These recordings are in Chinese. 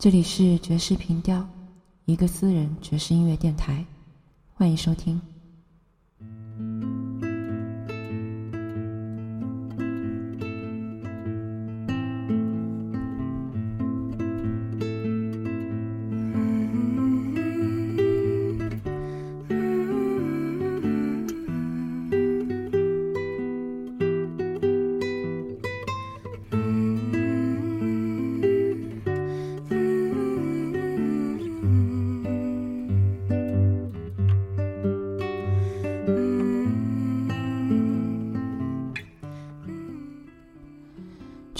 这里是爵士频调，一个私人爵士音乐电台，欢迎收听。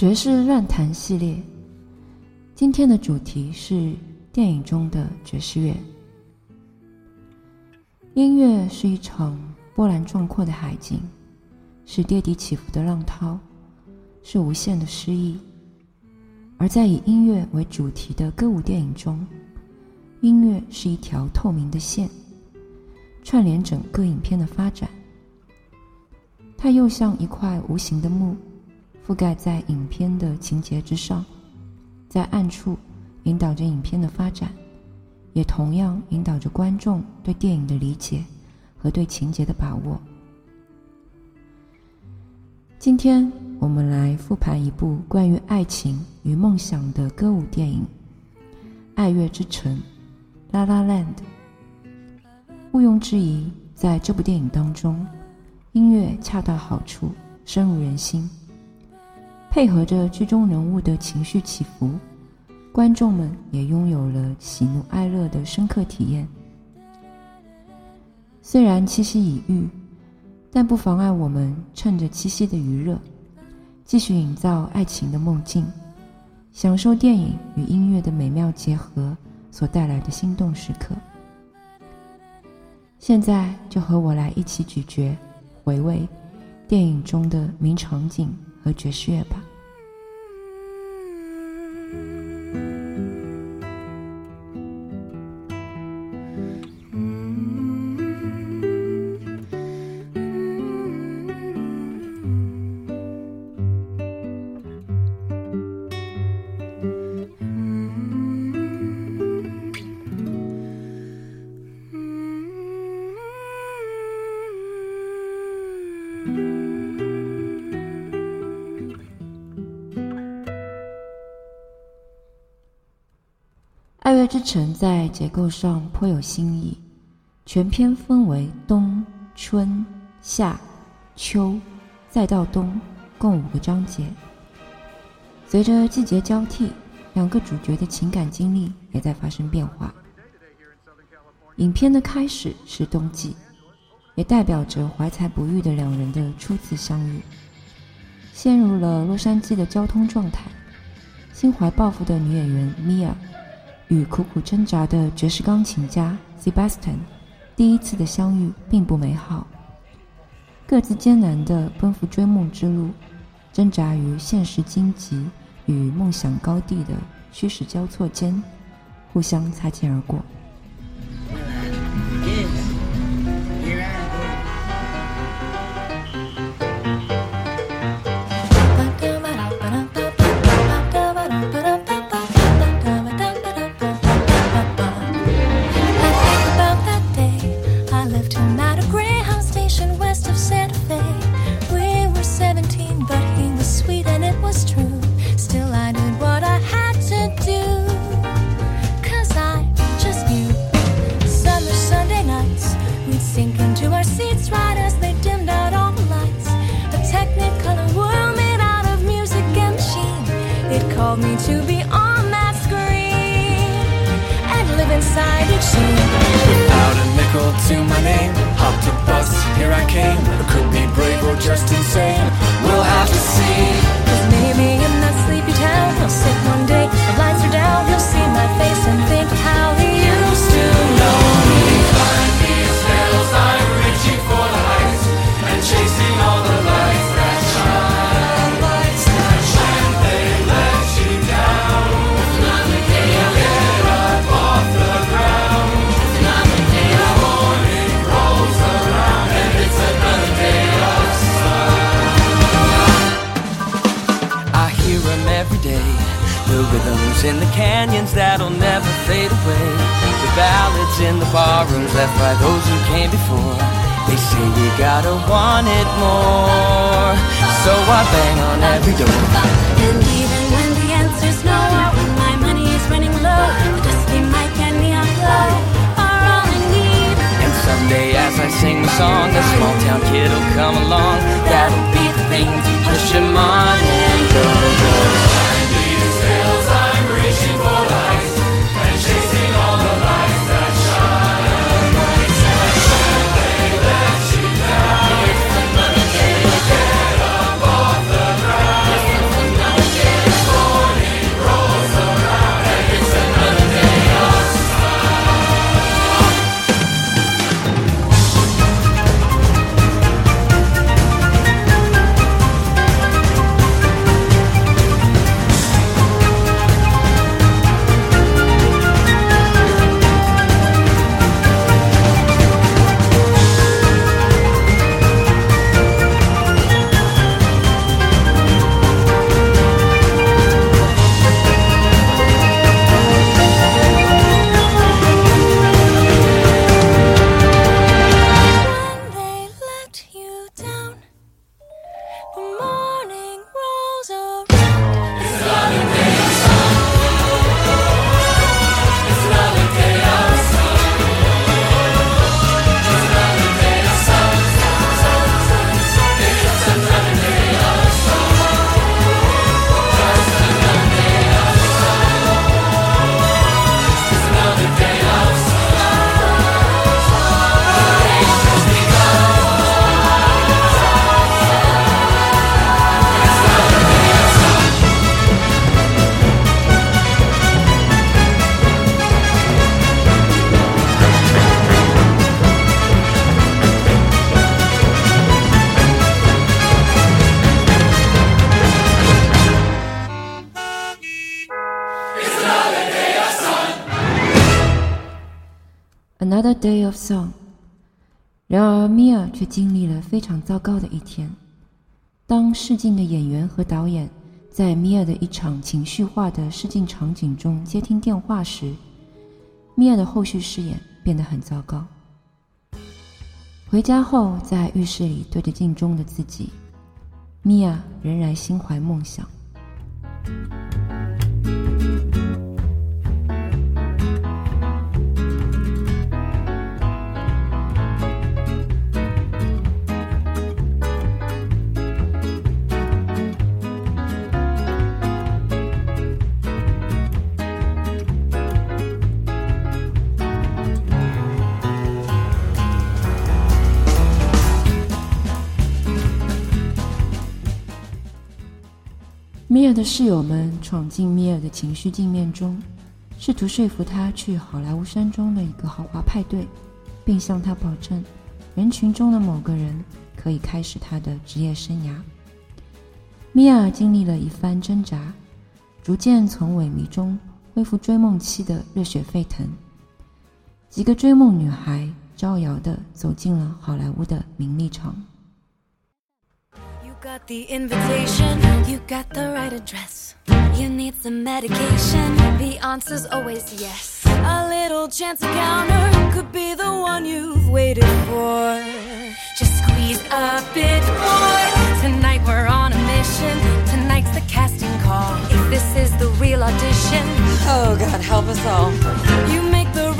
爵士乱弹系列，今天的主题是电影中的爵士乐。音乐是一场波澜壮阔的海景，是跌宕起伏的浪涛，是无限的诗意。而在以音乐为主题的歌舞电影中，音乐是一条透明的线，串联整个影片的发展。它又像一块无形的幕。覆盖在影片的情节之上，在暗处引导着影片的发展，也同样引导着观众对电影的理解和对情节的把握。今天我们来复盘一部关于爱情与梦想的歌舞电影《爱乐之城》（La La Land）。毋庸置疑，在这部电影当中，音乐恰到好处，深入人心。配合着剧中人物的情绪起伏，观众们也拥有了喜怒哀乐的深刻体验。虽然七夕已遇，但不妨碍我们趁着七夕的余热，继续营造爱情的梦境，享受电影与音乐的美妙结合所带来的心动时刻。现在就和我来一起咀嚼、回味电影中的名场景。和爵士乐吧。《之城》在结构上颇有新意，全篇分为冬、春、夏、秋，再到冬，共五个章节。随着季节交替，两个主角的情感经历也在发生变化。影片的开始是冬季，也代表着怀才不遇的两人的初次相遇。陷入了洛杉矶的交通状态，心怀抱负的女演员米娅。与苦苦挣扎的爵士钢琴家 Sebastian 第一次的相遇并不美好，各自艰难地奔赴追梦之路，挣扎于现实荆棘与梦想高地的虚实交错间，互相擦肩而过。In the canyons that'll never fade away. The ballads in the barrooms left by those who came before. They say we gotta want it more. So I bang on every door. And even when the answer's no, when my money is running low, the dusty mic and neon glow are all I need. And someday as I sing the song, a small town kid'll come along. That'll be the thing to push him on and go, go. Another day of song。然而，米尔却经历了非常糟糕的一天。当试镜的演员和导演在米尔的一场情绪化的试镜场景中接听电话时，米尔的后续饰演变得很糟糕。回家后，在浴室里对着镜中的自己，米娅仍然心怀梦想。米尔的室友们闯进米尔的情绪镜面中，试图说服他去好莱坞山中的一个豪华派对，并向他保证，人群中的某个人可以开始他的职业生涯。米尔经历了一番挣扎，逐渐从萎靡中恢复追梦期的热血沸腾。几个追梦女孩招摇地走进了好莱坞的名利场。You got the invitation, you got the right address. You need some medication, the answer's always yes. A little chance encounter could be the one you've waited for. Just squeeze a bit more. Tonight we're on a mission. Tonight's the casting call. If this is the real audition, Oh, God, help us all. you make the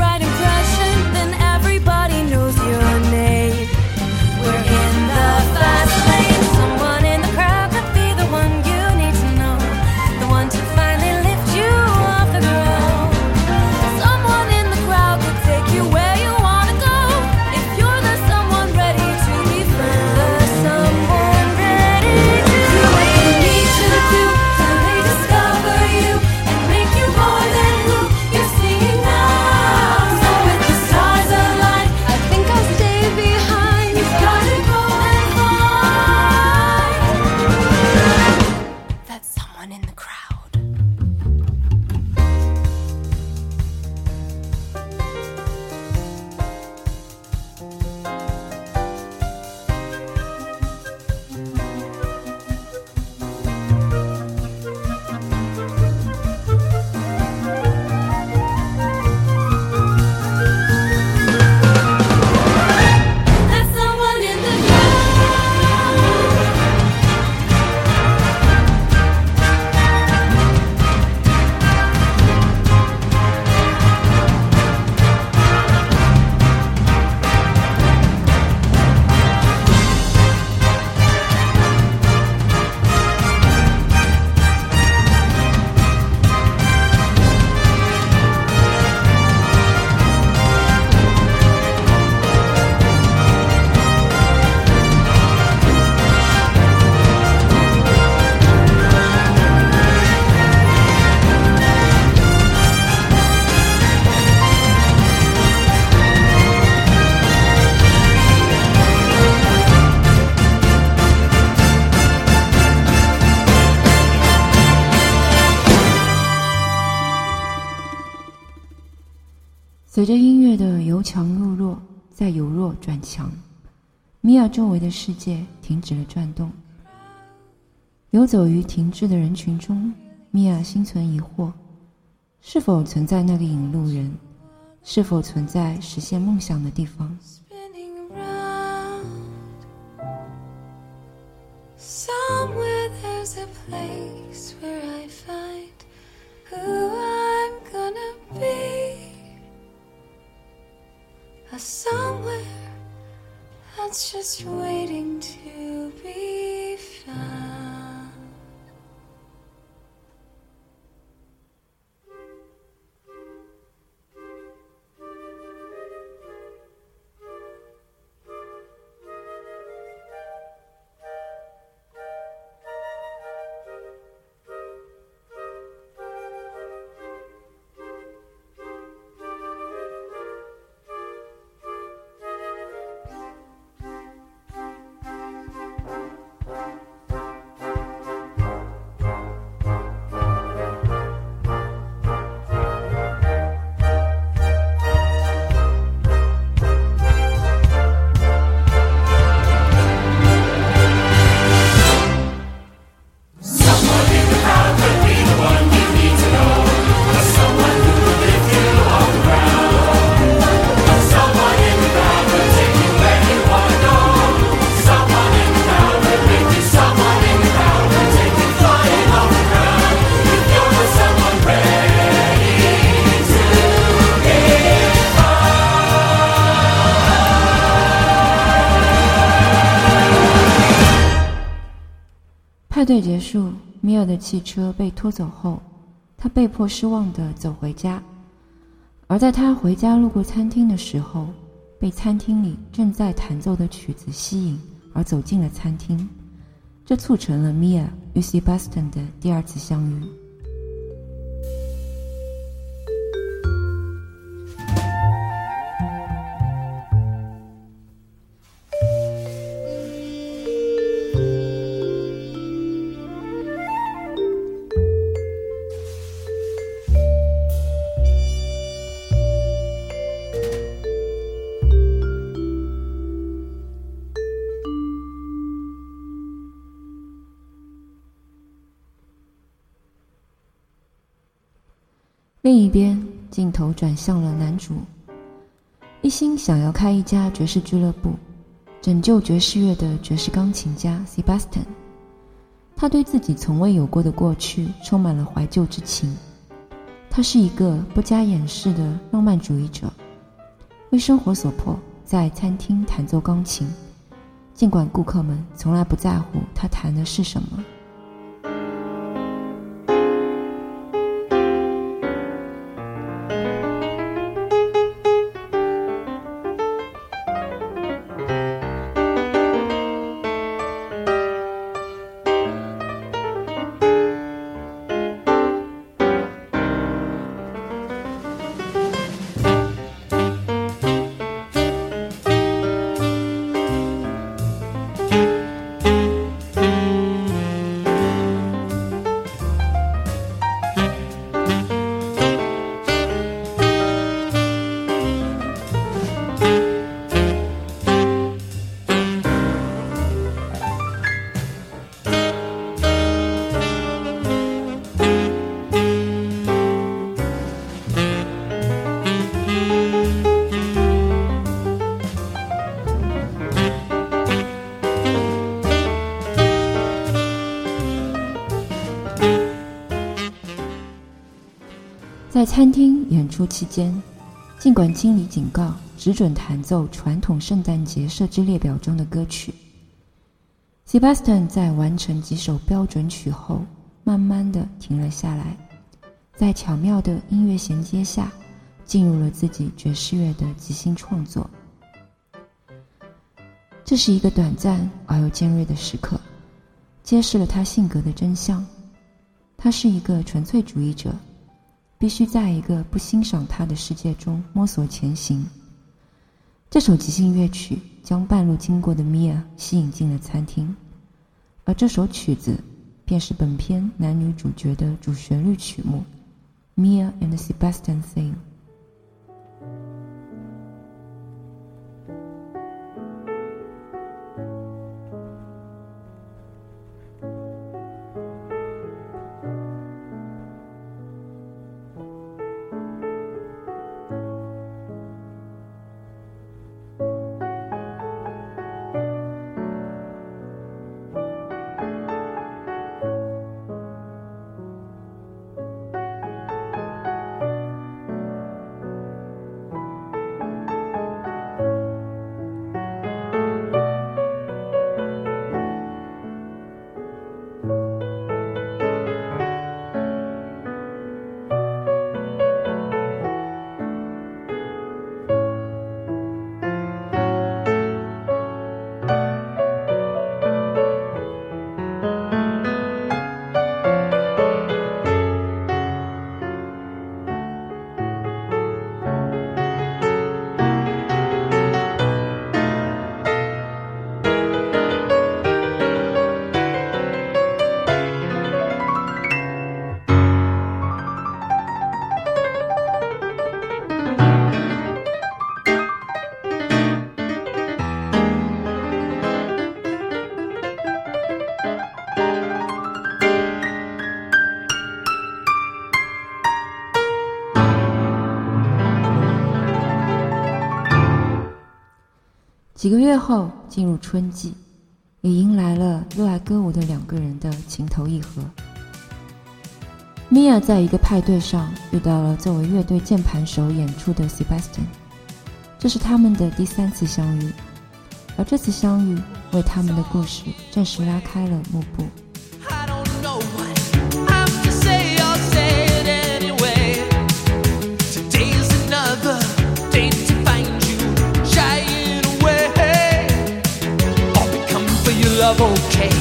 墙，米娅周围的世界停止了转动。游走于停滞的人群中，米娅心存疑惑：是否存在那个引路人？是否存在实现梦想的地方？Somewhere that's just waiting to be found. 乐结束，米尔的汽车被拖走后，他被迫失望地走回家。而在他回家路过餐厅的时候，被餐厅里正在弹奏的曲子吸引，而走进了餐厅。这促成了米尔与 Sebastian 的第二次相遇。另一边，镜头转向了男主，一心想要开一家爵士俱乐部，拯救爵士乐的爵士钢琴家 Sebastian。他对自己从未有过的过去充满了怀旧之情。他是一个不加掩饰的浪漫主义者，为生活所迫，在餐厅弹奏钢琴，尽管顾客们从来不在乎他弹的是什么。餐厅演出期间，尽管经理警告只准弹奏传统圣诞节设置列表中的歌曲，Sebastian 在完成几首标准曲后，慢慢的停了下来，在巧妙的音乐衔接下，进入了自己爵士乐的即兴创作。这是一个短暂而又尖锐的时刻，揭示了他性格的真相。他是一个纯粹主义者。必须在一个不欣赏他的世界中摸索前行。这首即兴乐曲将半路经过的米娅吸引进了餐厅，而这首曲子便是本片男女主角的主旋律曲目《Mia and Sebastian Sing》。几个月后，进入春季，也迎来了热爱歌舞的两个人的情投意合。米娅在一个派对上遇到了作为乐队键盘手演出的 Sebastian，这是他们的第三次相遇，而这次相遇为他们的故事暂时拉开了幕布。okay.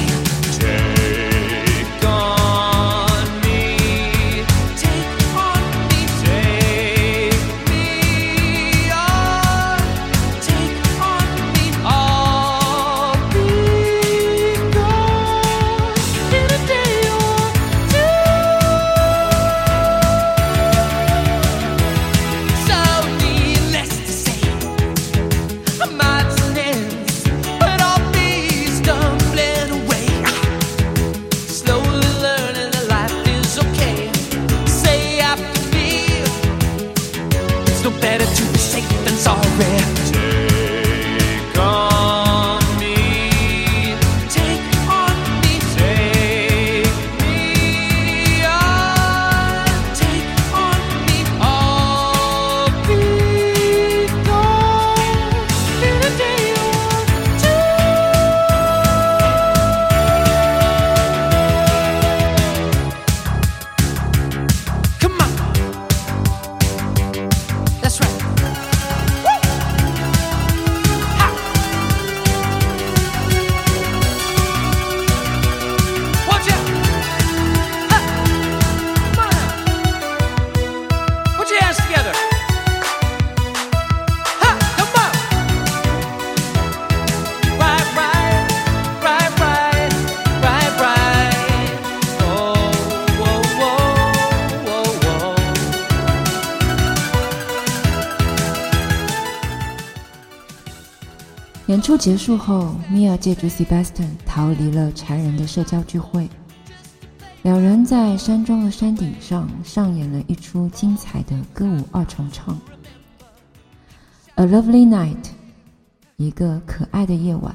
结束后，米娅借助 Sebastian 逃离了柴人的社交聚会。两人在山庄的山顶上上演了一出精彩的歌舞二重唱。A lovely night，一个可爱的夜晚。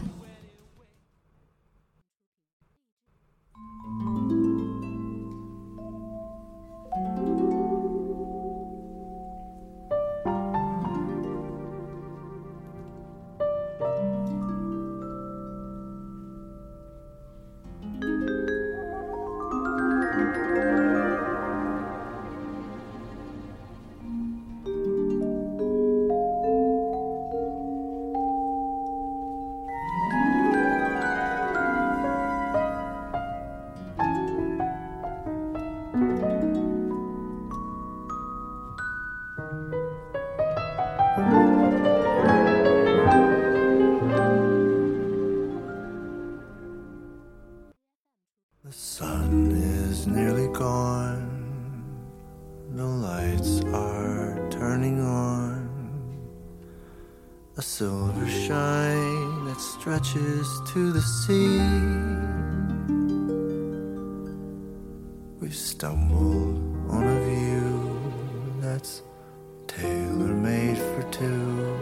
Tailor made for two.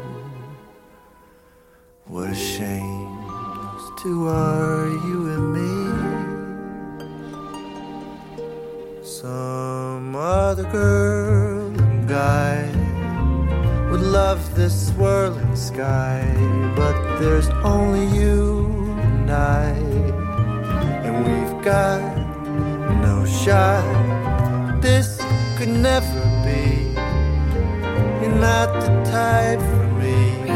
What a shame, those two are you and me. Some other girl and guy would love this swirling sky, but there's only you and I, and we've got no shot. This could never for me,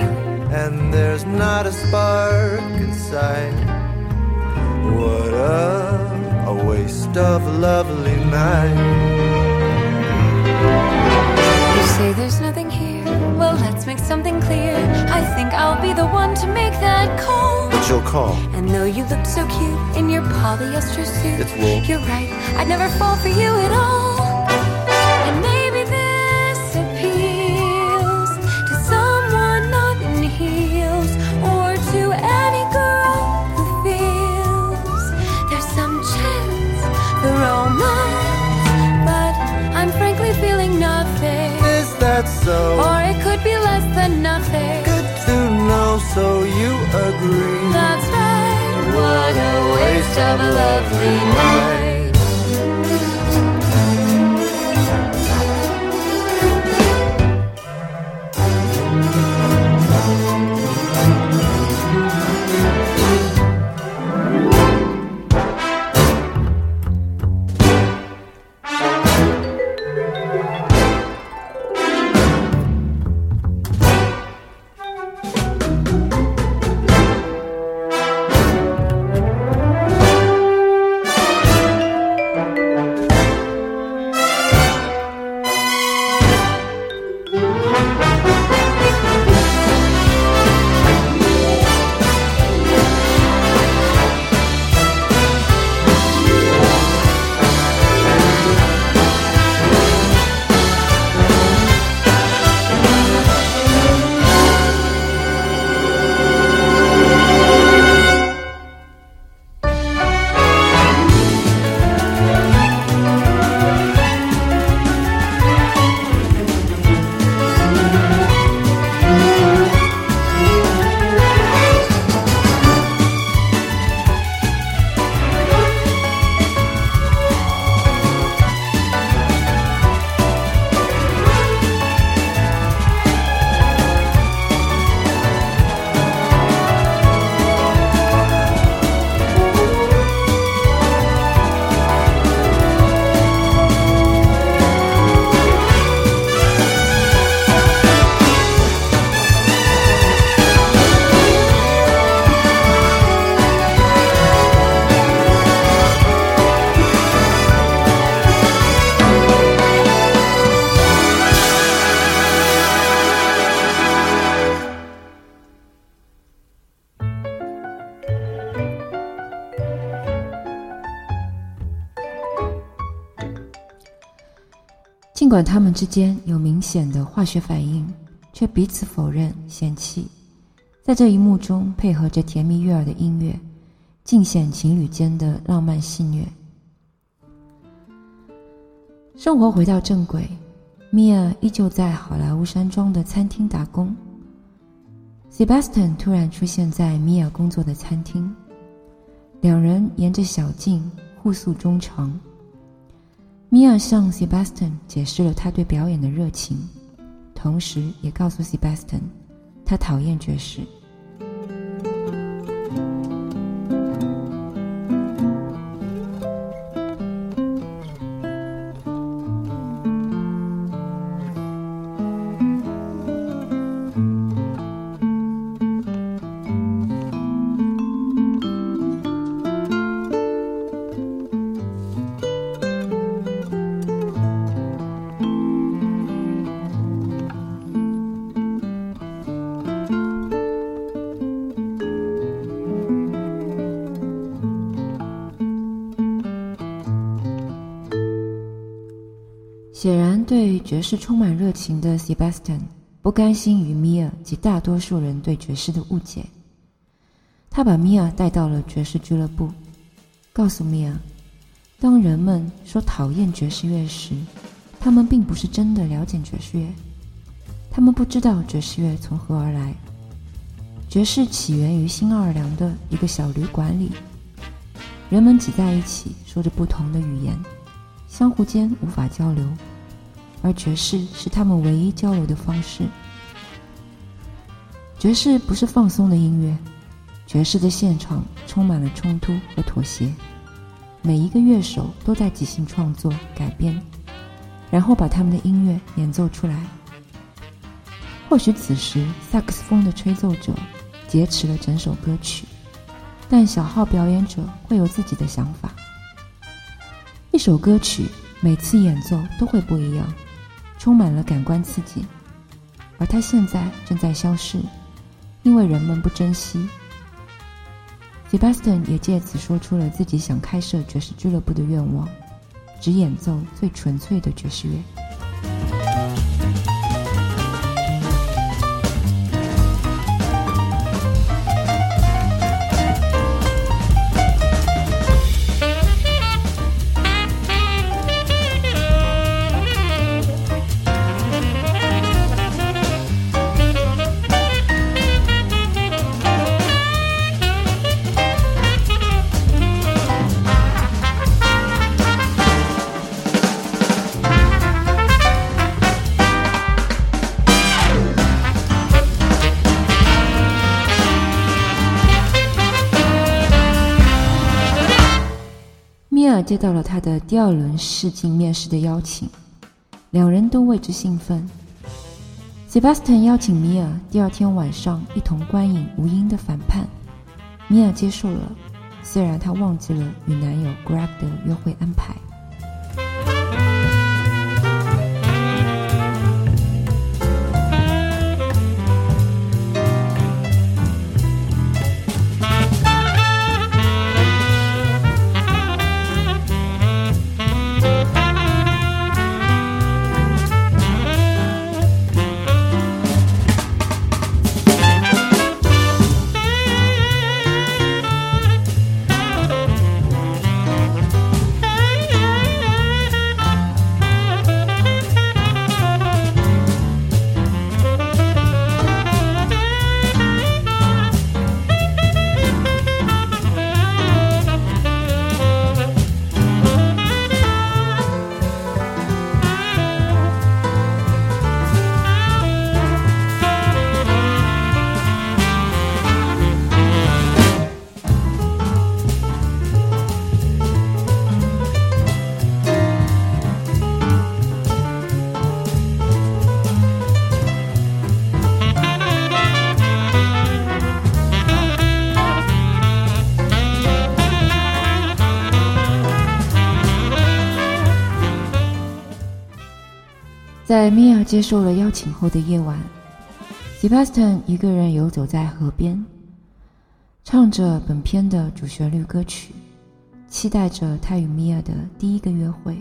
and there's not a spark inside. What a, a waste of a lovely night. You say there's nothing here. Well, let's make something clear. I think I'll be the one to make that call. But you'll call. And though you look so cute in your polyester suit, It's wool. You're right, I'd never fall for you at all. So? Or it could be less than nothing. Good to know so you agree. That's right. What a waste of a lovely night. “尽管他们之间有明显的化学反应，却彼此否认、嫌弃。在这一幕中，配合着甜蜜悦耳的音乐，尽显情侣间的浪漫戏谑。生活回到正轨，米娅依旧在好莱坞山庄的餐厅打工。Sebastian 突然出现在米娅工作的餐厅，两人沿着小径互诉衷肠。米娅向 Sebastian 解释了他对表演的热情，同时也告诉 Sebastian，他讨厌爵士。显然，对爵士充满热情的 Sebastian 不甘心于米娅及大多数人对爵士的误解。他把米娅带到了爵士俱乐部，告诉米娅，当人们说讨厌爵士乐时，他们并不是真的了解爵士乐，他们不知道爵士乐从何而来。爵士起源于新奥尔良的一个小旅馆里，人们挤在一起，说着不同的语言。相互间无法交流，而爵士是他们唯一交流的方式。爵士不是放松的音乐，爵士的现场充满了冲突和妥协。每一个乐手都在即兴创作、改编，然后把他们的音乐演奏出来。或许此时萨克斯风的吹奏者劫持了整首歌曲，但小号表演者会有自己的想法。一首歌曲每次演奏都会不一样，充满了感官刺激，而它现在正在消逝，因为人们不珍惜。Sebastian 也借此说出了自己想开设爵士俱乐部的愿望，只演奏最纯粹的爵士乐。到了他的第二轮试镜面试的邀请，两人都为之兴奋。Sebastian 邀请米尔第二天晚上一同观影《吴英的反叛》，米尔接受了，虽然她忘记了与男友 Greg 的约会安排。在米娅接受了邀请后的夜晚，Sebastian 一个人游走在河边，唱着本片的主旋律歌曲，期待着他与米娅的第一个约会。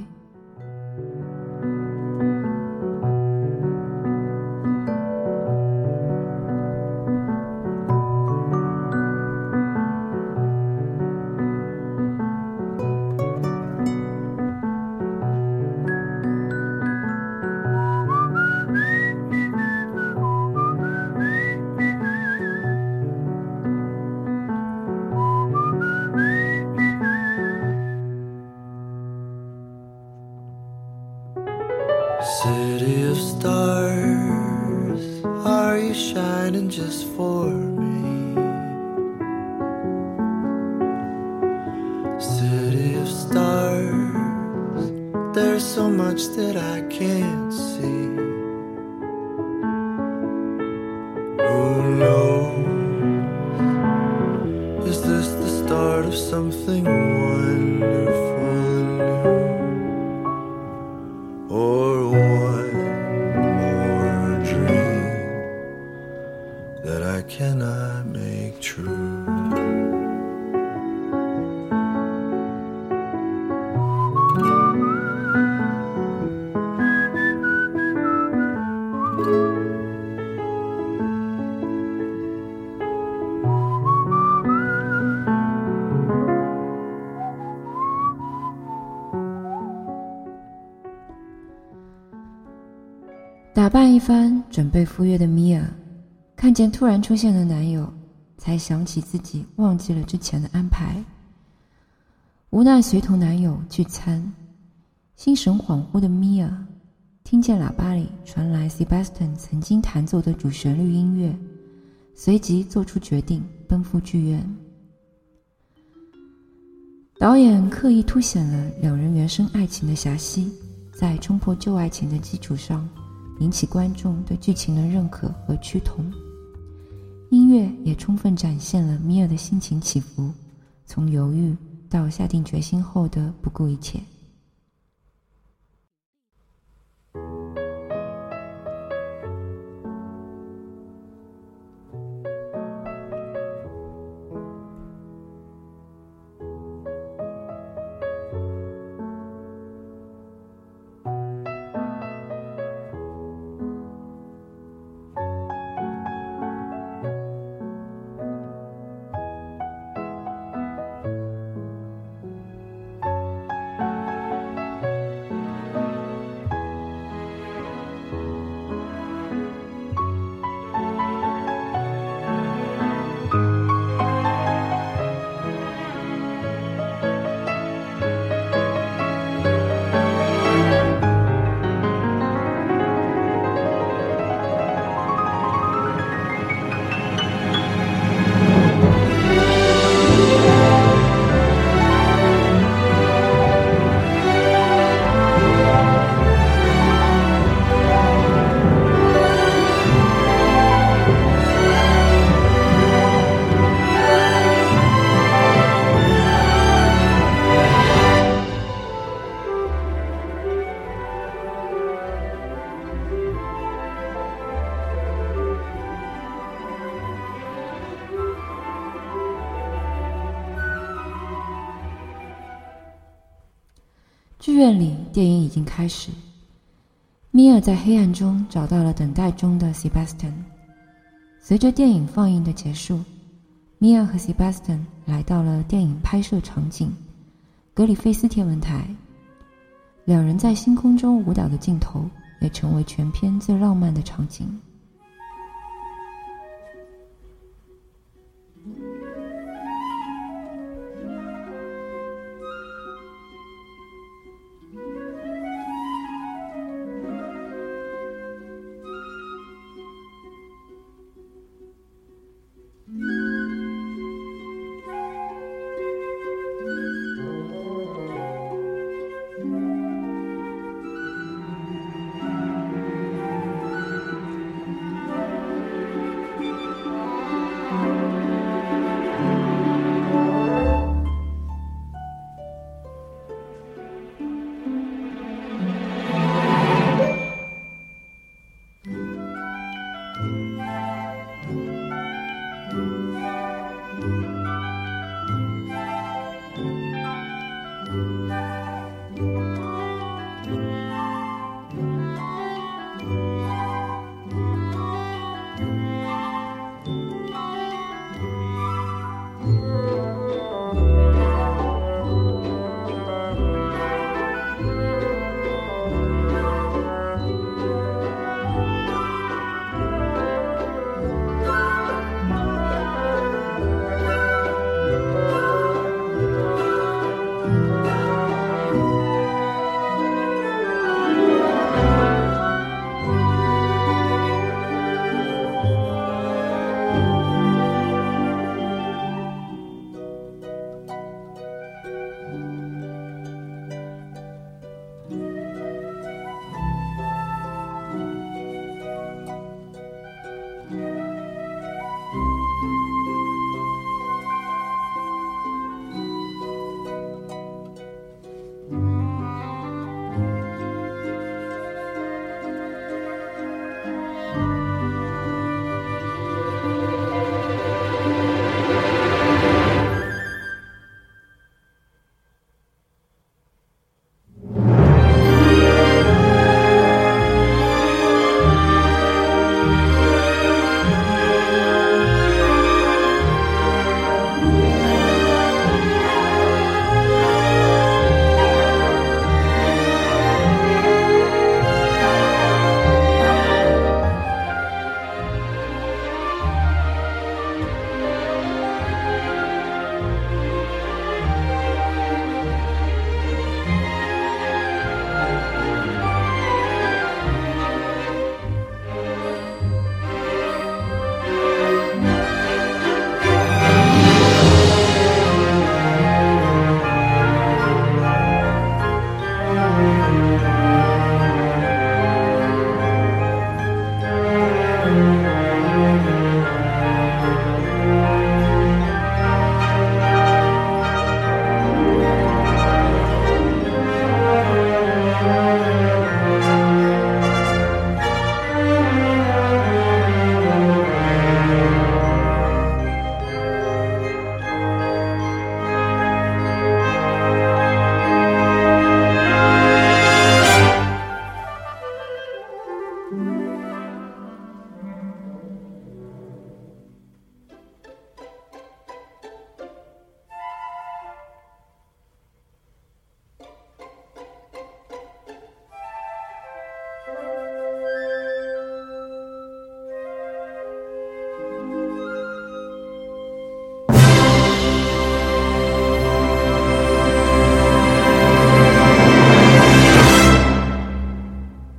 赴约的米娅，看见突然出现的男友，才想起自己忘记了之前的安排，无奈随同男友聚餐。心神恍惚的米娅，听见喇叭里传来 Sebastian 曾经弹奏的主旋律音乐，随即做出决定，奔赴剧院。导演刻意凸显了两人原生爱情的遐隙，在冲破旧爱情的基础上，引起观众对剧情的认可和趋同。音乐也充分展现了米尔的心情起伏，从犹豫到下定决心后的不顾一切。电影已经开始。米尔在黑暗中找到了等待中的 Sebastian。随着电影放映的结束，米尔和 Sebastian 来到了电影拍摄场景——格里菲斯天文台。两人在星空中舞蹈的镜头也成为全片最浪漫的场景。